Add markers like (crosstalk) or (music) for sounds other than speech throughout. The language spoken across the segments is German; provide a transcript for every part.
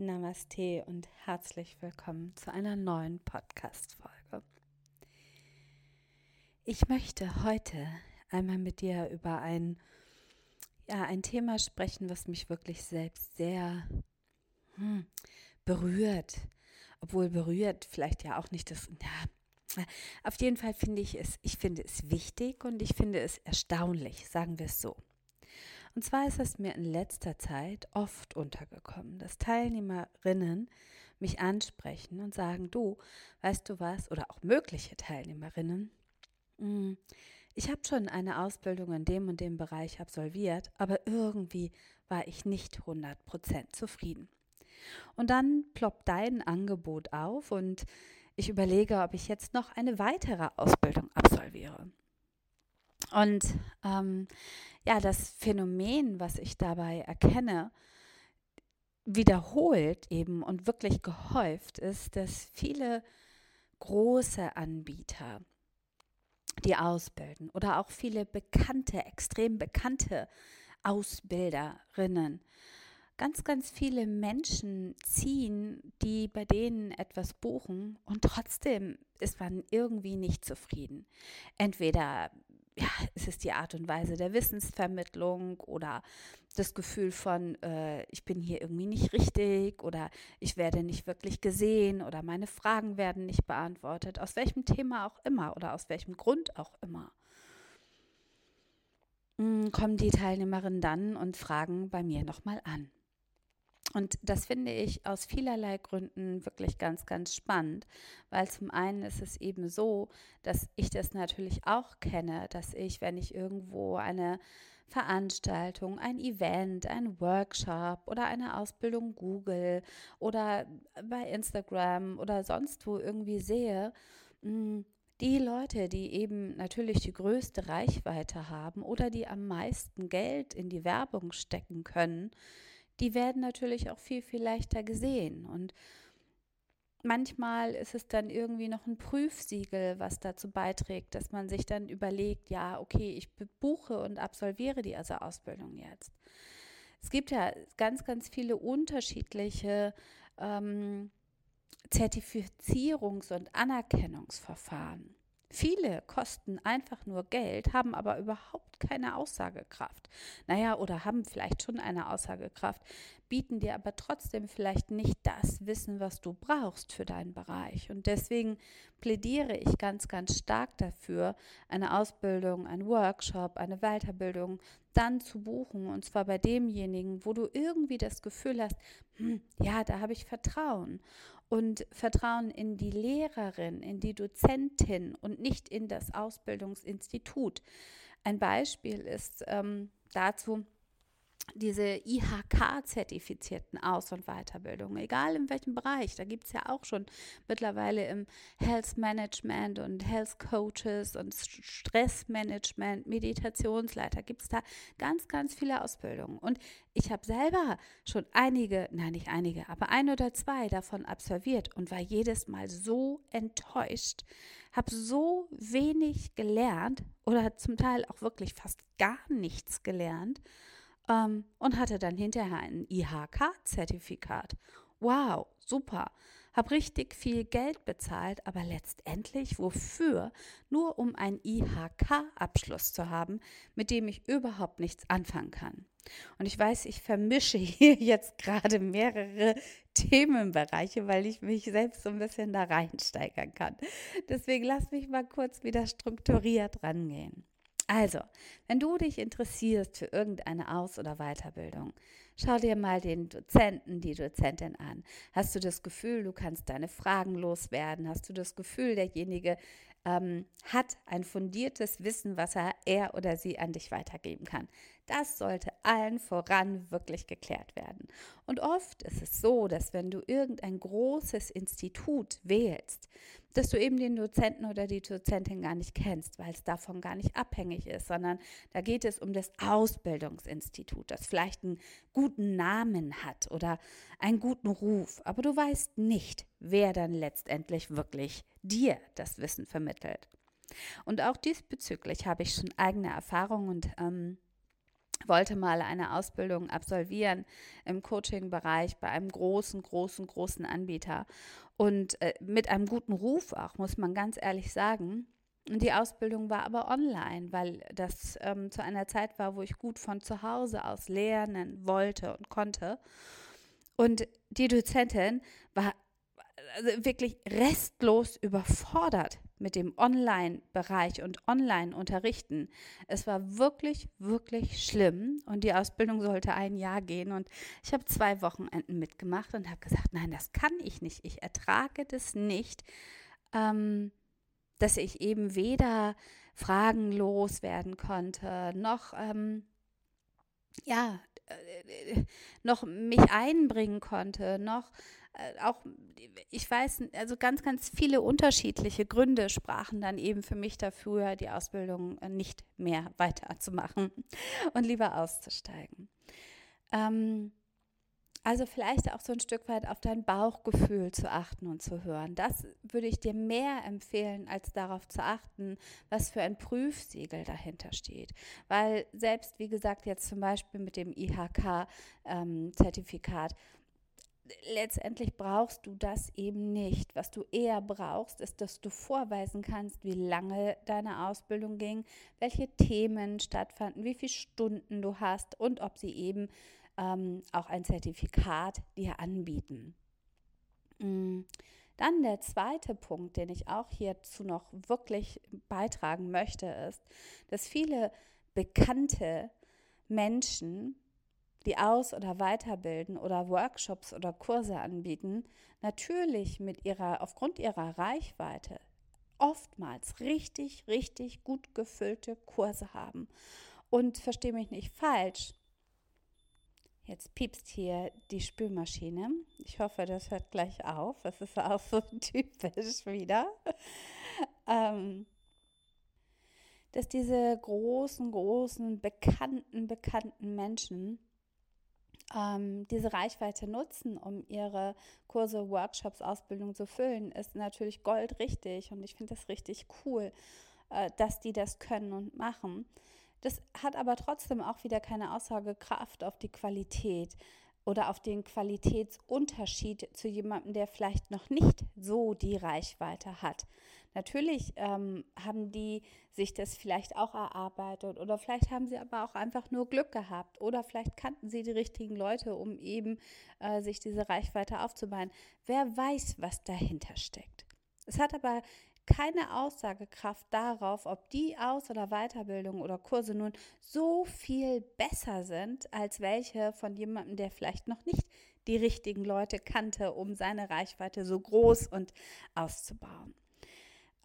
Namaste und herzlich willkommen zu einer neuen Podcast-Folge. Ich möchte heute einmal mit dir über ein, ja, ein Thema sprechen, was mich wirklich selbst sehr hm, berührt. Obwohl berührt vielleicht ja auch nicht das, ja, auf jeden Fall finde ich es, ich finde es wichtig und ich finde es erstaunlich, sagen wir es so. Und zwar ist es mir in letzter Zeit oft untergekommen, dass Teilnehmerinnen mich ansprechen und sagen, du, weißt du was, oder auch mögliche Teilnehmerinnen, hm, ich habe schon eine Ausbildung in dem und dem Bereich absolviert, aber irgendwie war ich nicht 100% zufrieden. Und dann ploppt dein Angebot auf und ich überlege, ob ich jetzt noch eine weitere Ausbildung absolviere. Und ähm, ja, das Phänomen, was ich dabei erkenne, wiederholt eben und wirklich gehäuft ist, dass viele große Anbieter die ausbilden oder auch viele bekannte, extrem bekannte Ausbilderinnen. Ganz, ganz viele Menschen ziehen, die bei denen etwas buchen und trotzdem ist man irgendwie nicht zufrieden. Entweder ja, ist es die Art und Weise der Wissensvermittlung oder das Gefühl von, äh, ich bin hier irgendwie nicht richtig oder ich werde nicht wirklich gesehen oder meine Fragen werden nicht beantwortet, aus welchem Thema auch immer oder aus welchem Grund auch immer. Hm, kommen die Teilnehmerinnen dann und fragen bei mir nochmal an. Und das finde ich aus vielerlei Gründen wirklich ganz, ganz spannend, weil zum einen ist es eben so, dass ich das natürlich auch kenne, dass ich, wenn ich irgendwo eine Veranstaltung, ein Event, ein Workshop oder eine Ausbildung Google oder bei Instagram oder sonst wo irgendwie sehe, hm, die Leute, die eben natürlich die größte Reichweite haben oder die am meisten Geld in die Werbung stecken können, die werden natürlich auch viel, viel leichter gesehen. Und manchmal ist es dann irgendwie noch ein Prüfsiegel, was dazu beiträgt, dass man sich dann überlegt, ja, okay, ich buche und absolviere die also Ausbildung jetzt. Es gibt ja ganz, ganz viele unterschiedliche ähm, Zertifizierungs- und Anerkennungsverfahren. Viele kosten einfach nur Geld, haben aber überhaupt keine Aussagekraft. Naja, oder haben vielleicht schon eine Aussagekraft, bieten dir aber trotzdem vielleicht nicht das Wissen, was du brauchst für deinen Bereich. Und deswegen plädiere ich ganz, ganz stark dafür, eine Ausbildung, einen Workshop, eine Weiterbildung dann zu buchen. Und zwar bei demjenigen, wo du irgendwie das Gefühl hast, hm, ja, da habe ich Vertrauen und Vertrauen in die Lehrerin, in die Dozentin und nicht in das Ausbildungsinstitut. Ein Beispiel ist ähm, dazu, diese IHK-zertifizierten Aus- und Weiterbildungen, egal in welchem Bereich, da gibt es ja auch schon mittlerweile im Health Management und Health Coaches und Stressmanagement, Meditationsleiter, gibt es da ganz, ganz viele Ausbildungen. Und ich habe selber schon einige, nein, nicht einige, aber ein oder zwei davon absolviert und war jedes Mal so enttäuscht, habe so wenig gelernt oder zum Teil auch wirklich fast gar nichts gelernt ähm, und hatte dann hinterher ein IHK-Zertifikat. Wow, super. Hab richtig viel Geld bezahlt, aber letztendlich wofür? Nur um einen IHK-Abschluss zu haben, mit dem ich überhaupt nichts anfangen kann. Und ich weiß, ich vermische (laughs) hier jetzt gerade mehrere Themenbereiche, weil ich mich selbst so ein bisschen da reinsteigern kann. Deswegen lass mich mal kurz wieder strukturiert rangehen. Also, wenn du dich interessierst für irgendeine Aus- oder Weiterbildung, schau dir mal den Dozenten, die Dozentin an. Hast du das Gefühl, du kannst deine Fragen loswerden? Hast du das Gefühl, derjenige ähm, hat ein fundiertes Wissen, was er, er oder sie an dich weitergeben kann. Das sollte allen voran wirklich geklärt werden. Und oft ist es so, dass wenn du irgendein großes Institut wählst, dass du eben den Dozenten oder die Dozentin gar nicht kennst, weil es davon gar nicht abhängig ist, sondern da geht es um das Ausbildungsinstitut, das vielleicht einen guten Namen hat oder einen guten Ruf, aber du weißt nicht, wer dann letztendlich wirklich dir das Wissen vermittelt. Und auch diesbezüglich habe ich schon eigene Erfahrungen und ähm, wollte mal eine Ausbildung absolvieren im Coaching-Bereich bei einem großen, großen, großen Anbieter und äh, mit einem guten Ruf auch, muss man ganz ehrlich sagen. Und die Ausbildung war aber online, weil das ähm, zu einer Zeit war, wo ich gut von zu Hause aus lernen wollte und konnte. Und die Dozentin war also wirklich restlos überfordert mit dem Online-Bereich und Online-Unterrichten. Es war wirklich, wirklich schlimm und die Ausbildung sollte ein Jahr gehen und ich habe zwei Wochenenden mitgemacht und habe gesagt, nein, das kann ich nicht. Ich ertrage das nicht, ähm, dass ich eben weder Fragen loswerden konnte, noch ähm, ja, äh, noch mich einbringen konnte, noch äh, auch, ich weiß, also ganz, ganz viele unterschiedliche Gründe sprachen dann eben für mich dafür, die Ausbildung nicht mehr weiterzumachen und lieber auszusteigen. Ähm, also vielleicht auch so ein Stück weit auf dein Bauchgefühl zu achten und zu hören. Das würde ich dir mehr empfehlen, als darauf zu achten, was für ein Prüfsiegel dahinter steht. Weil selbst, wie gesagt, jetzt zum Beispiel mit dem IHK-Zertifikat, ähm, letztendlich brauchst du das eben nicht. Was du eher brauchst, ist, dass du vorweisen kannst, wie lange deine Ausbildung ging, welche Themen stattfanden, wie viele Stunden du hast und ob sie eben ähm, auch ein Zertifikat dir anbieten. Mm. Dann der zweite Punkt, den ich auch hierzu noch wirklich beitragen möchte, ist, dass viele bekannte Menschen die aus- oder weiterbilden oder Workshops oder Kurse anbieten, natürlich mit ihrer, aufgrund ihrer Reichweite oftmals richtig, richtig gut gefüllte Kurse haben. Und verstehe mich nicht falsch, Jetzt piepst hier die Spülmaschine. Ich hoffe, das hört gleich auf. Das ist auch so (laughs) typisch wieder. Ähm, dass diese großen, großen, bekannten, bekannten Menschen ähm, diese Reichweite nutzen, um ihre Kurse, Workshops, Ausbildung zu füllen, ist natürlich goldrichtig und ich finde das richtig cool, äh, dass die das können und machen. Das hat aber trotzdem auch wieder keine Aussagekraft auf die Qualität oder auf den Qualitätsunterschied zu jemandem, der vielleicht noch nicht so die Reichweite hat. Natürlich ähm, haben die sich das vielleicht auch erarbeitet oder vielleicht haben sie aber auch einfach nur Glück gehabt oder vielleicht kannten sie die richtigen Leute, um eben äh, sich diese Reichweite aufzubauen. Wer weiß, was dahinter steckt. Es hat aber keine Aussagekraft darauf, ob die Aus- oder Weiterbildung oder Kurse nun so viel besser sind als welche von jemandem, der vielleicht noch nicht die richtigen Leute kannte, um seine Reichweite so groß und auszubauen.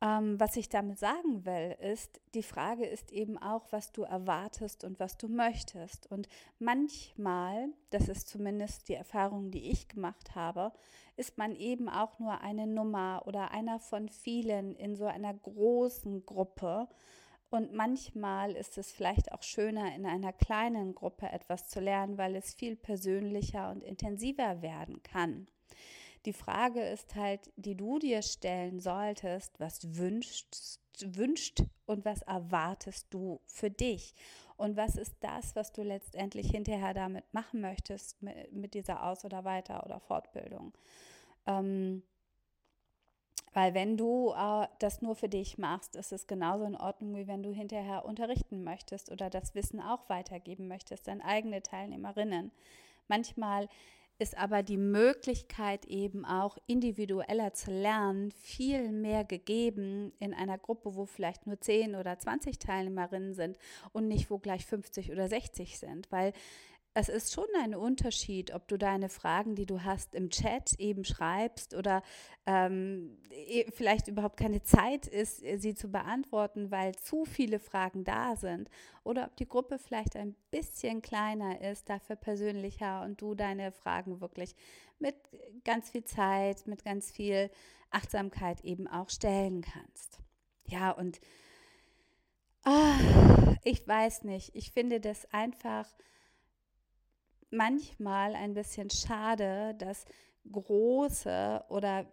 Ähm, was ich damit sagen will, ist, die Frage ist eben auch, was du erwartest und was du möchtest. Und manchmal, das ist zumindest die Erfahrung, die ich gemacht habe, ist man eben auch nur eine Nummer oder einer von vielen in so einer großen Gruppe. Und manchmal ist es vielleicht auch schöner, in einer kleinen Gruppe etwas zu lernen, weil es viel persönlicher und intensiver werden kann. Die Frage ist halt, die du dir stellen solltest, was wünschst, wünscht und was erwartest du für dich? Und was ist das, was du letztendlich hinterher damit machen möchtest, mit, mit dieser Aus- oder Weiter- oder Fortbildung? Ähm, weil wenn du äh, das nur für dich machst, ist es genauso in Ordnung, wie wenn du hinterher unterrichten möchtest oder das Wissen auch weitergeben möchtest, deine eigene Teilnehmerinnen. Manchmal ist aber die Möglichkeit eben auch individueller zu lernen viel mehr gegeben in einer Gruppe, wo vielleicht nur 10 oder 20 Teilnehmerinnen sind und nicht wo gleich 50 oder 60 sind, weil es ist schon ein Unterschied, ob du deine Fragen, die du hast, im Chat eben schreibst oder ähm, e, vielleicht überhaupt keine Zeit ist, sie zu beantworten, weil zu viele Fragen da sind. Oder ob die Gruppe vielleicht ein bisschen kleiner ist, dafür persönlicher und du deine Fragen wirklich mit ganz viel Zeit, mit ganz viel Achtsamkeit eben auch stellen kannst. Ja, und oh, ich weiß nicht, ich finde das einfach manchmal ein bisschen schade, dass große oder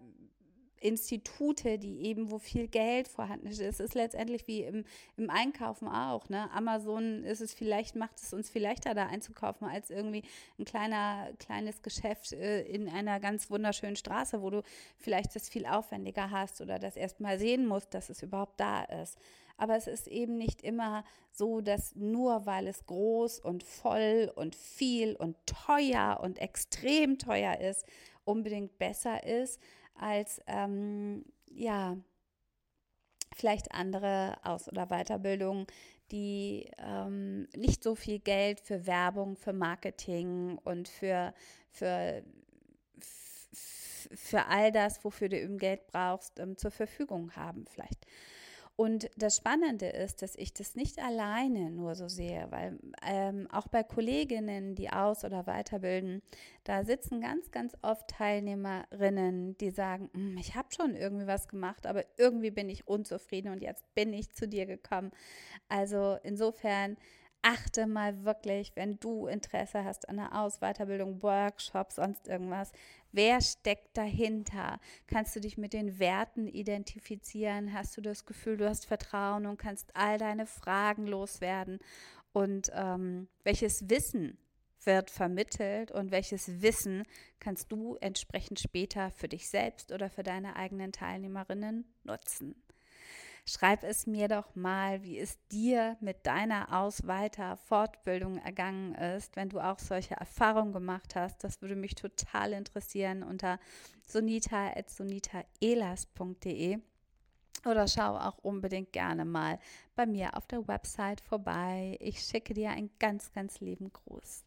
Institute, die eben, wo viel Geld vorhanden ist. Es ist letztendlich wie im, im Einkaufen auch. Ne? Amazon ist es vielleicht, macht es uns viel leichter, da einzukaufen, als irgendwie ein kleiner, kleines Geschäft äh, in einer ganz wunderschönen Straße, wo du vielleicht das viel aufwendiger hast oder das erstmal sehen musst, dass es überhaupt da ist. Aber es ist eben nicht immer so, dass nur weil es groß und voll und viel und teuer und extrem teuer ist, unbedingt besser ist als ähm, ja vielleicht andere Aus- oder Weiterbildungen, die ähm, nicht so viel Geld für Werbung, für Marketing und für, für, für all das, wofür du eben Geld brauchst, ähm, zur Verfügung haben vielleicht. Und das Spannende ist, dass ich das nicht alleine nur so sehe, weil ähm, auch bei Kolleginnen, die aus- oder weiterbilden, da sitzen ganz, ganz oft Teilnehmerinnen, die sagen, hm, ich habe schon irgendwie was gemacht, aber irgendwie bin ich unzufrieden und jetzt bin ich zu dir gekommen. Also insofern achte mal wirklich, wenn du Interesse hast an einer Aus-, Weiterbildung, Workshop, sonst irgendwas, wer steckt dahinter? Kannst du dich mit den Werten identifizieren? Hast du das Gefühl, du hast Vertrauen und kannst all deine Fragen loswerden? Und ähm, welches Wissen wird vermittelt und welches Wissen kannst du entsprechend später für dich selbst oder für deine eigenen Teilnehmerinnen nutzen? Schreib es mir doch mal, wie es dir mit deiner Aus-, Weiter-, Fortbildung ergangen ist, wenn du auch solche Erfahrungen gemacht hast. Das würde mich total interessieren unter sonita.sonitaelas.de oder schau auch unbedingt gerne mal bei mir auf der Website vorbei. Ich schicke dir einen ganz, ganz lieben Gruß.